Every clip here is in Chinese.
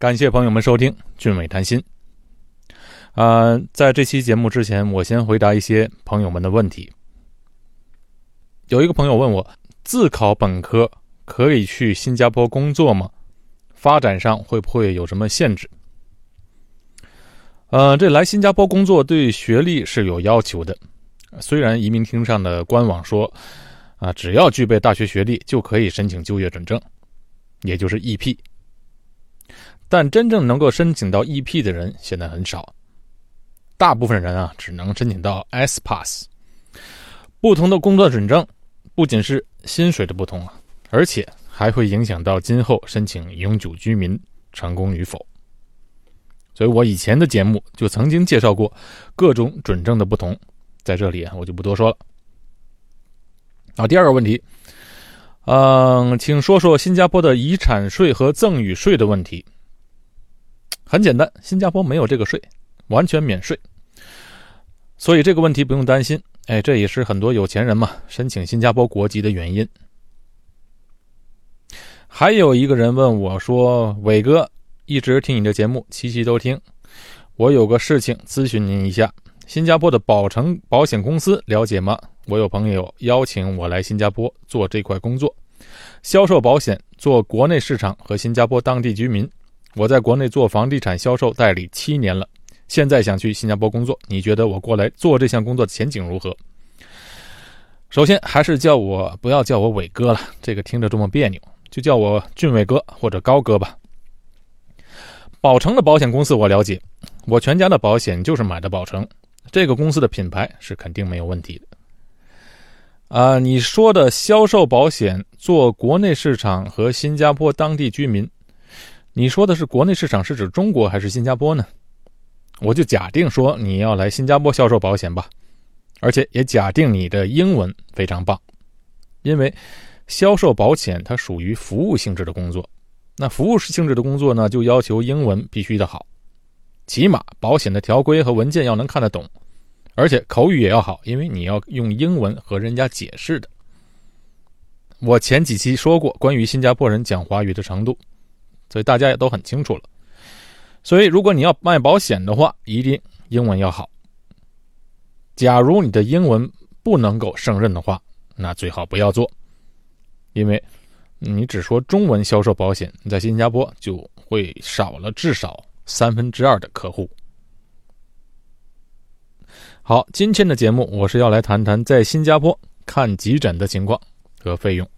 感谢朋友们收听《俊伟谈心》。啊，在这期节目之前，我先回答一些朋友们的问题。有一个朋友问我，自考本科可以去新加坡工作吗？发展上会不会有什么限制？呃，这来新加坡工作对学历是有要求的。虽然移民厅上的官网说，啊，只要具备大学学历就可以申请就业准证，也就是 EP。但真正能够申请到 EP 的人现在很少，大部分人啊只能申请到 S Pass。不同的工作准证，不仅是薪水的不同啊，而且还会影响到今后申请永久居民成功与否。所以我以前的节目就曾经介绍过各种准证的不同，在这里我就不多说了。啊，第二个问题，嗯，请说说新加坡的遗产税和赠与税的问题。很简单，新加坡没有这个税，完全免税，所以这个问题不用担心。哎，这也是很多有钱人嘛申请新加坡国籍的原因。还有一个人问我说：“伟哥，一直听你的节目，期期都听，我有个事情咨询您一下。新加坡的保诚保险公司了解吗？我有朋友邀请我来新加坡做这块工作，销售保险，做国内市场和新加坡当地居民。”我在国内做房地产销售代理七年了，现在想去新加坡工作。你觉得我过来做这项工作的前景如何？首先，还是叫我不要叫我伟哥了，这个听着这么别扭，就叫我俊伟哥或者高哥吧。宝诚的保险公司我了解，我全家的保险就是买的宝诚，这个公司的品牌是肯定没有问题的。啊，你说的销售保险，做国内市场和新加坡当地居民。你说的是国内市场是指中国还是新加坡呢？我就假定说你要来新加坡销售保险吧，而且也假定你的英文非常棒，因为销售保险它属于服务性质的工作，那服务性质的工作呢，就要求英文必须的好，起码保险的条规和文件要能看得懂，而且口语也要好，因为你要用英文和人家解释的。我前几期说过关于新加坡人讲华语的程度。所以大家也都很清楚了。所以，如果你要卖保险的话，一定英文要好。假如你的英文不能够胜任的话，那最好不要做，因为你只说中文销售保险，在新加坡就会少了至少三分之二的客户。好，今天的节目我是要来谈谈在新加坡看急诊的情况和费用。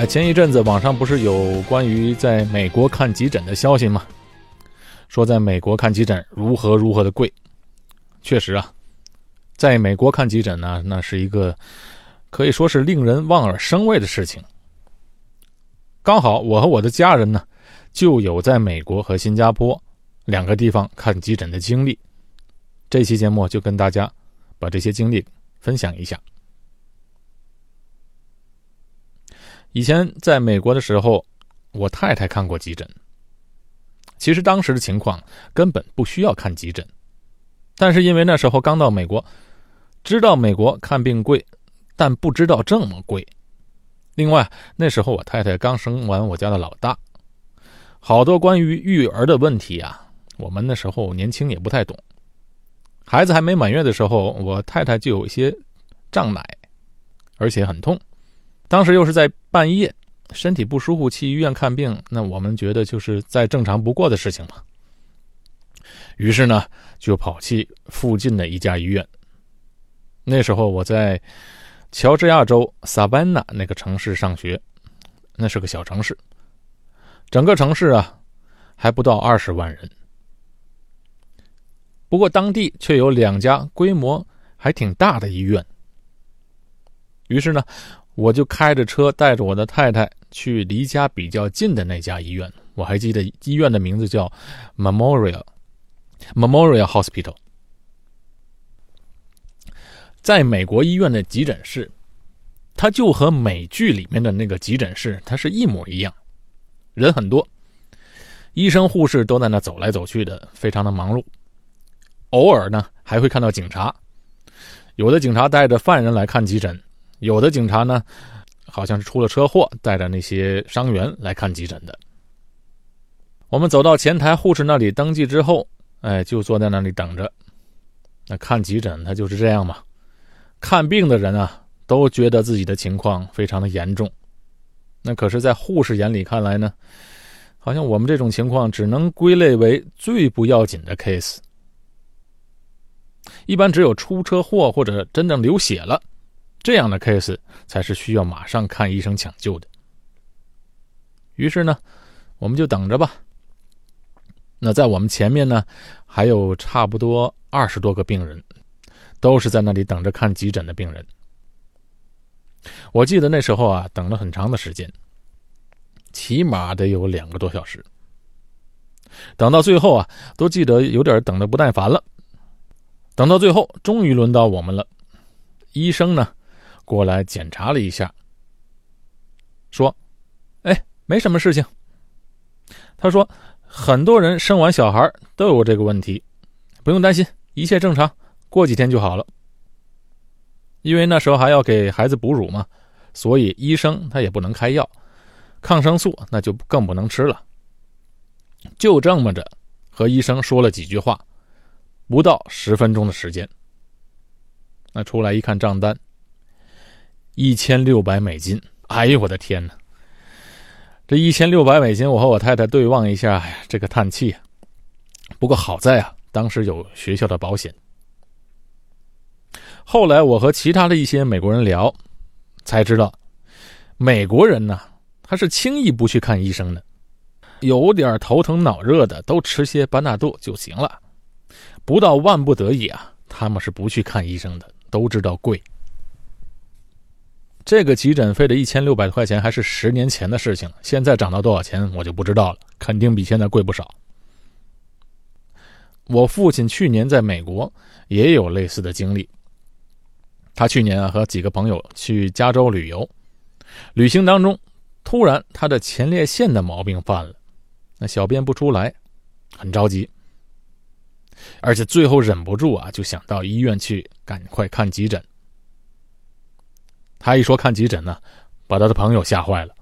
哎，前一阵子网上不是有关于在美国看急诊的消息吗？说在美国看急诊如何如何的贵。确实啊，在美国看急诊呢，那是一个可以说是令人望而生畏的事情。刚好我和我的家人呢，就有在美国和新加坡两个地方看急诊的经历。这期节目就跟大家把这些经历分享一下。以前在美国的时候，我太太看过急诊。其实当时的情况根本不需要看急诊，但是因为那时候刚到美国，知道美国看病贵，但不知道这么贵。另外那时候我太太刚生完我家的老大，好多关于育儿的问题啊，我们那时候年轻也不太懂。孩子还没满月的时候，我太太就有一些胀奶，而且很痛。当时又是在半夜，身体不舒服去医院看病，那我们觉得就是再正常不过的事情嘛。于是呢，就跑去附近的一家医院。那时候我在乔治亚州萨班纳那个城市上学，那是个小城市，整个城市啊还不到二十万人。不过当地却有两家规模还挺大的医院。于是呢。我就开着车带着我的太太去离家比较近的那家医院，我还记得医院的名字叫 Memorial Memorial Hospital。在美国医院的急诊室，它就和美剧里面的那个急诊室它是一模一样，人很多，医生护士都在那走来走去的，非常的忙碌。偶尔呢，还会看到警察。有的警察带着犯人来看急诊，有的警察呢，好像是出了车祸，带着那些伤员来看急诊的。我们走到前台护士那里登记之后，哎，就坐在那里等着。那看急诊，他就是这样嘛。看病的人啊，都觉得自己的情况非常的严重。那可是，在护士眼里看来呢，好像我们这种情况只能归类为最不要紧的 case。一般只有出车祸或者真正流血了，这样的 case 才是需要马上看医生抢救的。于是呢，我们就等着吧。那在我们前面呢，还有差不多二十多个病人，都是在那里等着看急诊的病人。我记得那时候啊，等了很长的时间，起码得有两个多小时。等到最后啊，都记得有点等的不耐烦了。等到最后，终于轮到我们了。医生呢，过来检查了一下，说：“哎，没什么事情。”他说：“很多人生完小孩都有这个问题，不用担心，一切正常，过几天就好了。”因为那时候还要给孩子哺乳嘛，所以医生他也不能开药，抗生素那就更不能吃了。就这么着，和医生说了几句话，不到十分钟的时间，那出来一看账单，一千六百美金。哎呦我的天哪！这一千六百美金，我和我太太对望一下，哎呀，这个叹气。不过好在啊，当时有学校的保险。后来我和其他的一些美国人聊，才知道，美国人呢，他是轻易不去看医生的，有点头疼脑热的都吃些班纳度就行了，不到万不得已啊，他们是不去看医生的，都知道贵。这个急诊费的一千六百块钱还是十年前的事情，现在涨到多少钱我就不知道了，肯定比现在贵不少。我父亲去年在美国也有类似的经历。他去年啊和几个朋友去加州旅游，旅行当中突然他的前列腺的毛病犯了，那小便不出来，很着急，而且最后忍不住啊就想到医院去赶快看急诊。他一说看急诊呢，把他的朋友吓坏了。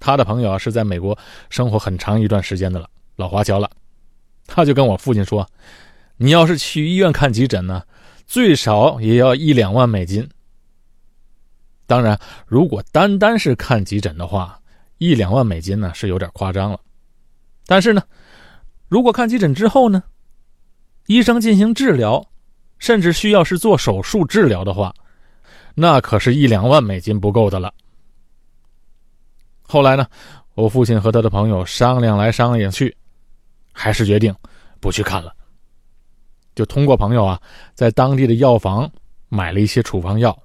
他的朋友是在美国生活很长一段时间的了，老华侨了，他就跟我父亲说：“你要是去医院看急诊呢？”最少也要一两万美金。当然，如果单单是看急诊的话，一两万美金呢是有点夸张了。但是呢，如果看急诊之后呢，医生进行治疗，甚至需要是做手术治疗的话，那可是一两万美金不够的了。后来呢，我父亲和他的朋友商量来商量去，还是决定不去看了。就通过朋友啊，在当地的药房买了一些处方药，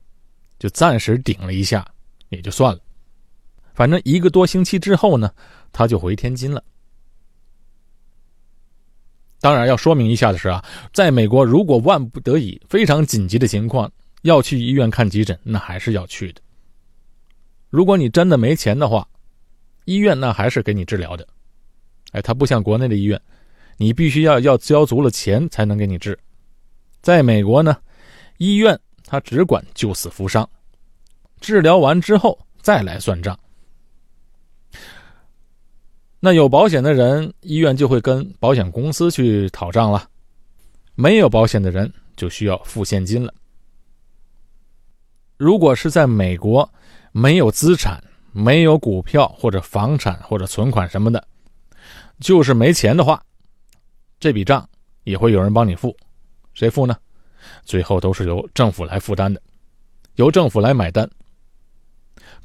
就暂时顶了一下，也就算了。反正一个多星期之后呢，他就回天津了。当然要说明一下的是啊，在美国，如果万不得已、非常紧急的情况要去医院看急诊，那还是要去的。如果你真的没钱的话，医院那还是给你治疗的。哎，它不像国内的医院。你必须要要交足了钱才能给你治，在美国呢，医院它只管救死扶伤，治疗完之后再来算账。那有保险的人，医院就会跟保险公司去讨账了；没有保险的人就需要付现金了。如果是在美国没有资产、没有股票或者房产或者存款什么的，就是没钱的话。这笔账也会有人帮你付，谁付呢？最后都是由政府来负担的，由政府来买单。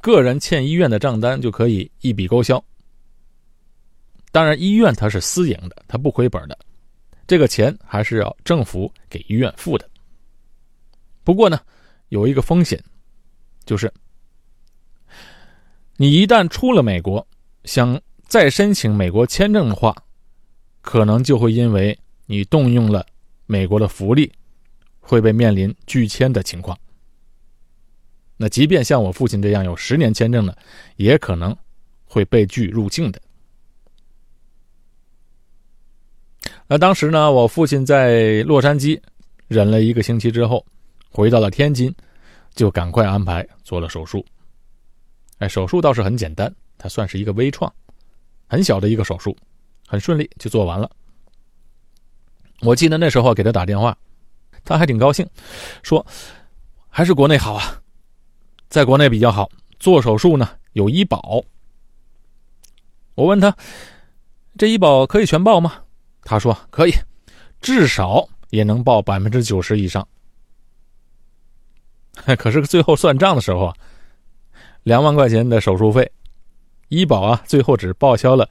个人欠医院的账单就可以一笔勾销。当然，医院它是私营的，它不亏本的，这个钱还是要政府给医院付的。不过呢，有一个风险，就是你一旦出了美国，想再申请美国签证的话。可能就会因为你动用了美国的福利，会被面临拒签的情况。那即便像我父亲这样有十年签证的，也可能会被拒入境的。那当时呢，我父亲在洛杉矶忍了一个星期之后，回到了天津，就赶快安排做了手术。哎，手术倒是很简单，它算是一个微创，很小的一个手术，很顺利就做完了。我记得那时候给他打电话，他还挺高兴，说还是国内好啊，在国内比较好，做手术呢有医保。我问他，这医保可以全报吗？他说可以，至少也能报百分之九十以上。可是最后算账的时候啊，两万块钱的手术费，医保啊最后只报销了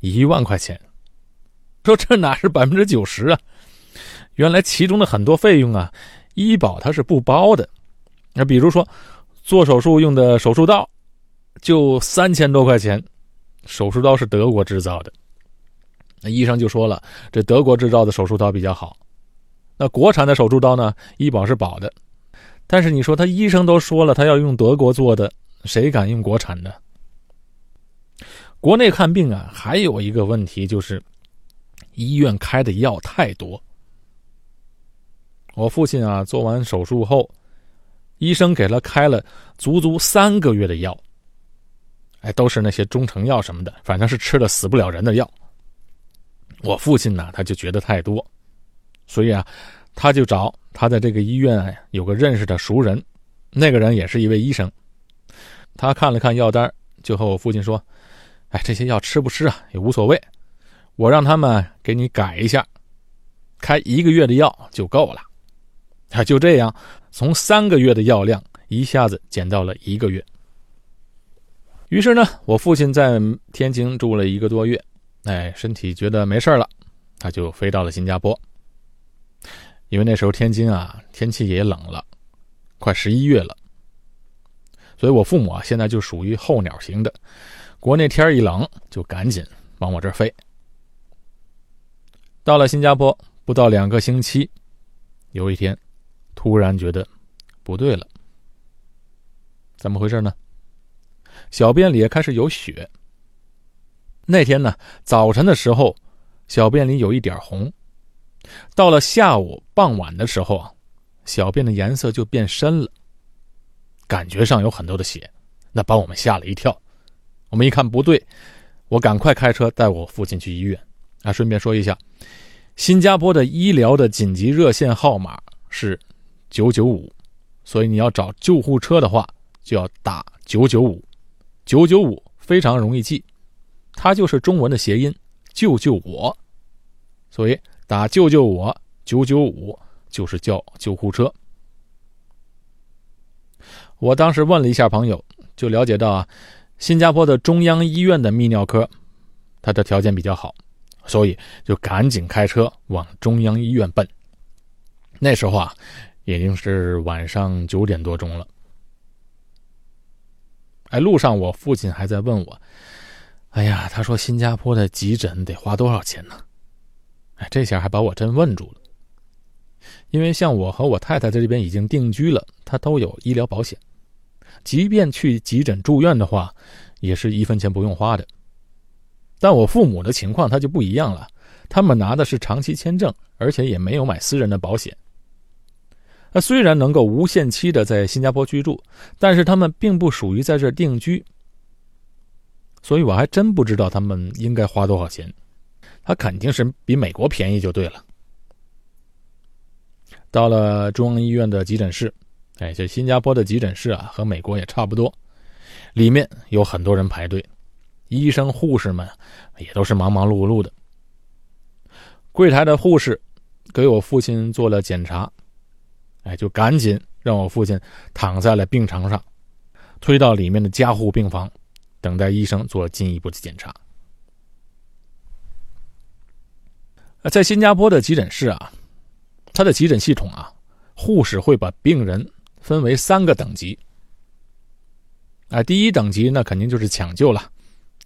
一万块钱。说这哪是百分之九十啊？原来其中的很多费用啊，医保它是不包的。那比如说做手术用的手术刀，就三千多块钱。手术刀是德国制造的，那医生就说了，这德国制造的手术刀比较好。那国产的手术刀呢，医保是保的。但是你说他医生都说了，他要用德国做的，谁敢用国产的？国内看病啊，还有一个问题就是，医院开的药太多。我父亲啊，做完手术后，医生给他开了足足三个月的药。哎，都是那些中成药什么的，反正是吃了死不了人的药。我父亲呢，他就觉得太多，所以啊，他就找他在这个医院有个认识的熟人，那个人也是一位医生。他看了看药单，就和我父亲说：“哎，这些药吃不吃啊也无所谓，我让他们给你改一下，开一个月的药就够了。”他就这样，从三个月的药量一下子减到了一个月。于是呢，我父亲在天津住了一个多月，哎，身体觉得没事了，他就飞到了新加坡。因为那时候天津啊，天气也冷了，快十一月了，所以我父母啊，现在就属于候鸟型的，国内天一冷就赶紧往我这儿飞。到了新加坡不到两个星期，有一天，突然觉得不对了，怎么回事呢？小便里开始有血。那天呢，早晨的时候，小便里有一点红。到了下午傍晚的时候啊，小便的颜色就变深了，感觉上有很多的血，那把我们吓了一跳。我们一看不对，我赶快开车带我父亲去医院。啊，顺便说一下，新加坡的医疗的紧急热线号码是九九五，所以你要找救护车的话，就要打九九五。九九五非常容易记，它就是中文的谐音“救救我”，所以打“救救我”九九五就是叫救护车。我当时问了一下朋友，就了解到啊，新加坡的中央医院的泌尿科，它的条件比较好，所以就赶紧开车往中央医院奔。那时候啊，已经是晚上九点多钟了。哎，路上我父亲还在问我：“哎呀，他说新加坡的急诊得花多少钱呢？”这下还把我真问住了。因为像我和我太太在这边已经定居了，他都有医疗保险，即便去急诊住院的话，也是一分钱不用花的。但我父母的情况他就不一样了，他们拿的是长期签证，而且也没有买私人的保险。那虽然能够无限期的在新加坡居住，但是他们并不属于在这定居，所以我还真不知道他们应该花多少钱。他肯定是比美国便宜就对了。到了中央医院的急诊室，哎，这新加坡的急诊室啊，和美国也差不多，里面有很多人排队，医生护士们也都是忙忙碌碌的。柜台的护士给我父亲做了检查。哎，就赶紧让我父亲躺在了病床上，推到里面的加护病房，等待医生做进一步的检查。在新加坡的急诊室啊，他的急诊系统啊，护士会把病人分为三个等级。啊，第一等级那肯定就是抢救了，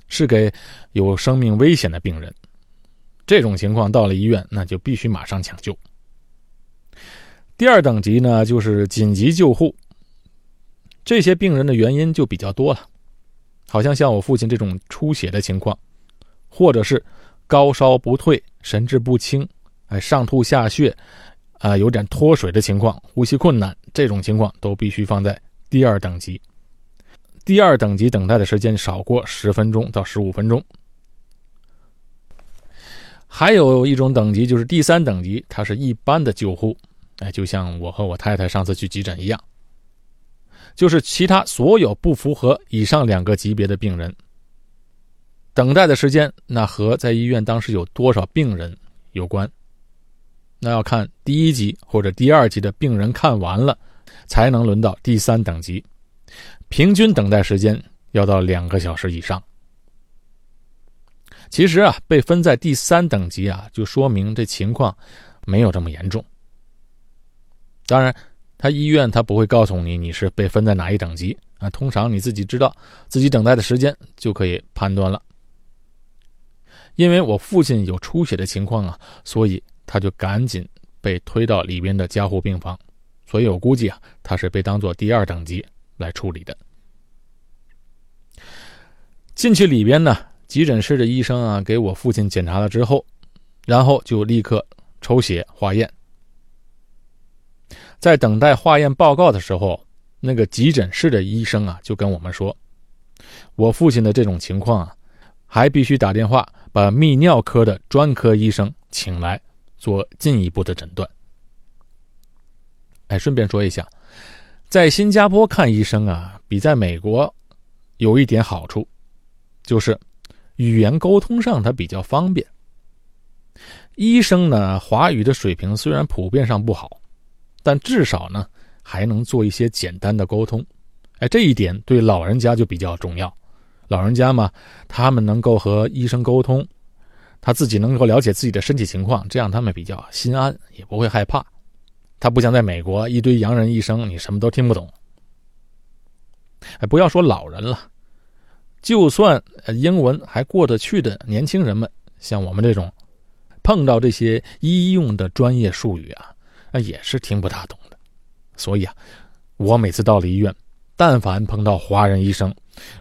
是给有生命危险的病人，这种情况到了医院，那就必须马上抢救。第二等级呢，就是紧急救护。这些病人的原因就比较多了，好像像我父亲这种出血的情况，或者是高烧不退、神志不清，哎，上吐下泻，啊有点脱水的情况、呼吸困难这种情况，都必须放在第二等级。第二等级等待的时间少过十分钟到十五分钟。还有一种等级就是第三等级，它是一般的救护，哎，就像我和我太太上次去急诊一样，就是其他所有不符合以上两个级别的病人，等待的时间那和在医院当时有多少病人有关，那要看第一级或者第二级的病人看完了，才能轮到第三等级。平均等待时间要到两个小时以上。其实啊，被分在第三等级啊，就说明这情况没有这么严重。当然，他医院他不会告诉你你是被分在哪一等级啊，通常你自己知道自己等待的时间就可以判断了。因为我父亲有出血的情况啊，所以他就赶紧被推到里边的加护病房，所以我估计啊，他是被当做第二等级。来处理的。进去里边呢，急诊室的医生啊，给我父亲检查了之后，然后就立刻抽血化验。在等待化验报告的时候，那个急诊室的医生啊，就跟我们说，我父亲的这种情况啊，还必须打电话把泌尿科的专科医生请来做进一步的诊断。哎，顺便说一下。在新加坡看医生啊，比在美国有一点好处，就是语言沟通上它比较方便。医生呢，华语的水平虽然普遍上不好，但至少呢还能做一些简单的沟通。哎，这一点对老人家就比较重要。老人家嘛，他们能够和医生沟通，他自己能够了解自己的身体情况，这样他们比较心安，也不会害怕。他不像在美国一堆洋人医生，你什么都听不懂。哎，不要说老人了，就算英文还过得去的年轻人们，像我们这种，碰到这些医用的专业术语啊，那也是听不大懂的。所以啊，我每次到了医院，但凡碰到华人医生，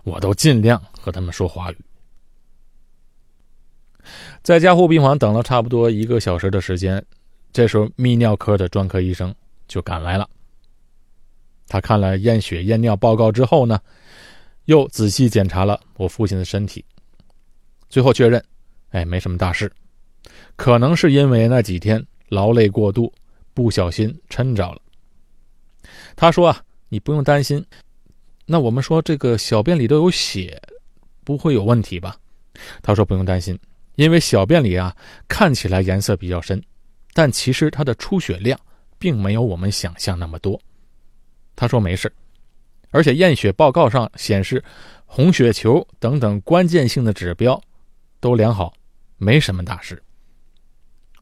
我都尽量和他们说华语。在加护病房等了差不多一个小时的时间。这时候，泌尿科的专科医生就赶来了。他看了验血、验尿报告之后呢，又仔细检查了我父亲的身体，最后确认，哎，没什么大事，可能是因为那几天劳累过度，不小心抻着了。他说啊，你不用担心。那我们说这个小便里都有血，不会有问题吧？他说不用担心，因为小便里啊看起来颜色比较深。但其实它的出血量并没有我们想象那么多。他说没事，而且验血报告上显示红血球等等关键性的指标都良好，没什么大事。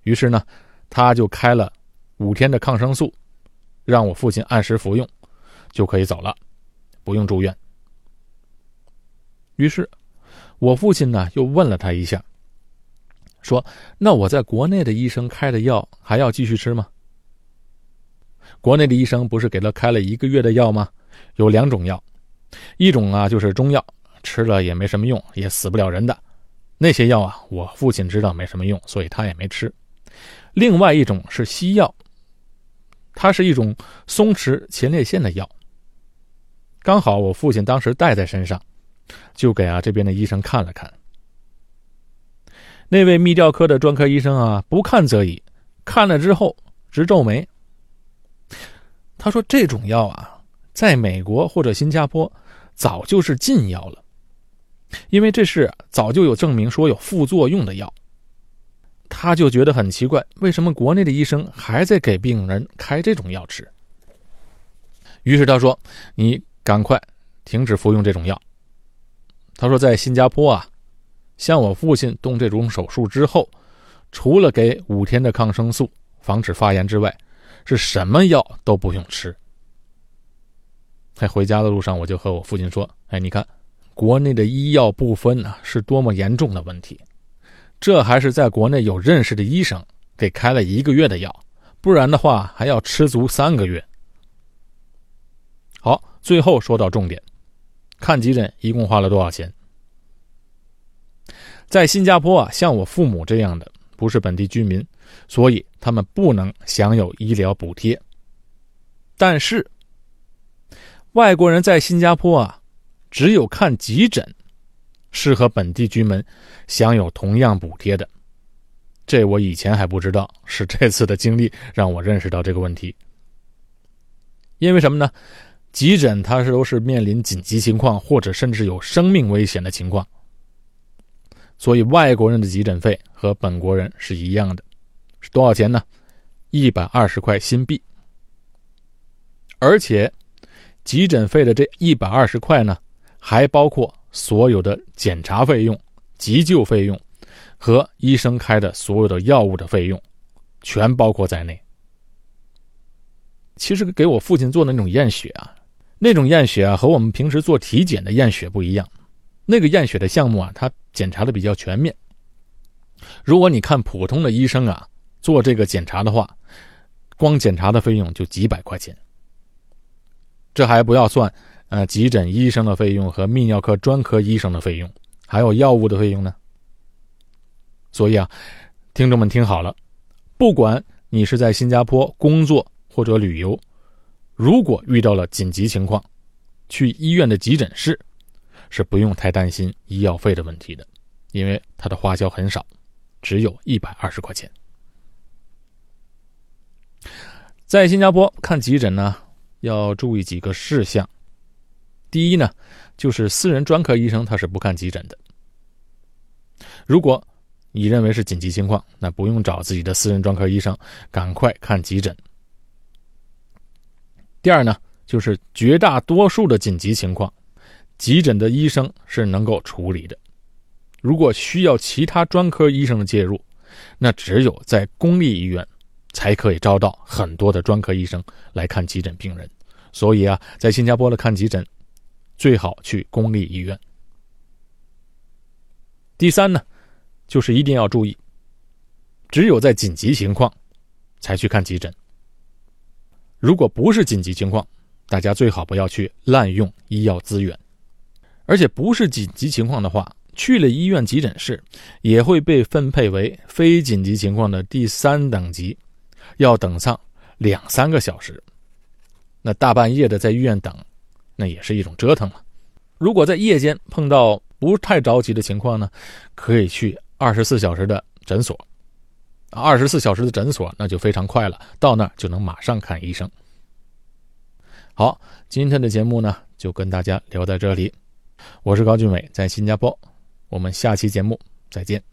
于是呢，他就开了五天的抗生素，让我父亲按时服用，就可以走了，不用住院。于是，我父亲呢又问了他一下。说：“那我在国内的医生开的药还要继续吃吗？国内的医生不是给他开了一个月的药吗？有两种药，一种啊就是中药，吃了也没什么用，也死不了人的。那些药啊，我父亲知道没什么用，所以他也没吃。另外一种是西药，它是一种松弛前列腺的药。刚好我父亲当时带在身上，就给啊这边的医生看了看。”那位泌尿科的专科医生啊，不看则已，看了之后直皱眉。他说：“这种药啊，在美国或者新加坡早就是禁药了，因为这是早就有证明说有副作用的药。”他就觉得很奇怪，为什么国内的医生还在给病人开这种药吃？于是他说：“你赶快停止服用这种药。”他说：“在新加坡啊。”像我父亲动这种手术之后，除了给五天的抗生素防止发炎之外，是什么药都不用吃。在回家的路上，我就和我父亲说：“哎，你看，国内的医药不分啊，是多么严重的问题。这还是在国内有认识的医生给开了一个月的药，不然的话还要吃足三个月。”最后说到重点，看急诊一共花了多少钱？在新加坡啊，像我父母这样的不是本地居民，所以他们不能享有医疗补贴。但是，外国人在新加坡啊，只有看急诊，是和本地居民享有同样补贴的。这我以前还不知道，是这次的经历让我认识到这个问题。因为什么呢？急诊它是都是面临紧急情况或者甚至有生命危险的情况，所以外国人的急诊费和本国人是一样的，是多少钱呢？一百二十块新币。而且，急诊费的这一百二十块呢，还包括所有的检查费用、急救费用和医生开的所有的药物的费用，全包括在内。其实给我父亲做的那种验血啊，那种验血啊和我们平时做体检的验血不一样。那个验血的项目啊，它检查的比较全面。如果你看普通的医生啊做这个检查的话，光检查的费用就几百块钱。这还不要算，呃，急诊医生的费用和泌尿科专科医生的费用，还有药物的费用呢。所以啊，听众们听好了，不管你是在新加坡工作或者旅游，如果遇到了紧急情况，去医院的急诊室是不用太担心医药费的问题的，因为它的花销很少，只有一百二十块钱。在新加坡看急诊呢。要注意几个事项。第一呢，就是私人专科医生他是不看急诊的。如果你认为是紧急情况，那不用找自己的私人专科医生，赶快看急诊。第二呢，就是绝大多数的紧急情况，急诊的医生是能够处理的。如果需要其他专科医生的介入，那只有在公立医院。才可以招到很多的专科医生来看急诊病人，所以啊，在新加坡的看急诊，最好去公立医院。第三呢，就是一定要注意，只有在紧急情况才去看急诊。如果不是紧急情况，大家最好不要去滥用医药资源，而且不是紧急情况的话，去了医院急诊室也会被分配为非紧急情况的第三等级。要等上两三个小时，那大半夜的在医院等，那也是一种折腾了。如果在夜间碰到不太着急的情况呢，可以去二十四小时的诊所。二十四小时的诊所那就非常快了，到那儿就能马上看医生。好，今天的节目呢就跟大家聊到这里。我是高俊伟，在新加坡，我们下期节目再见。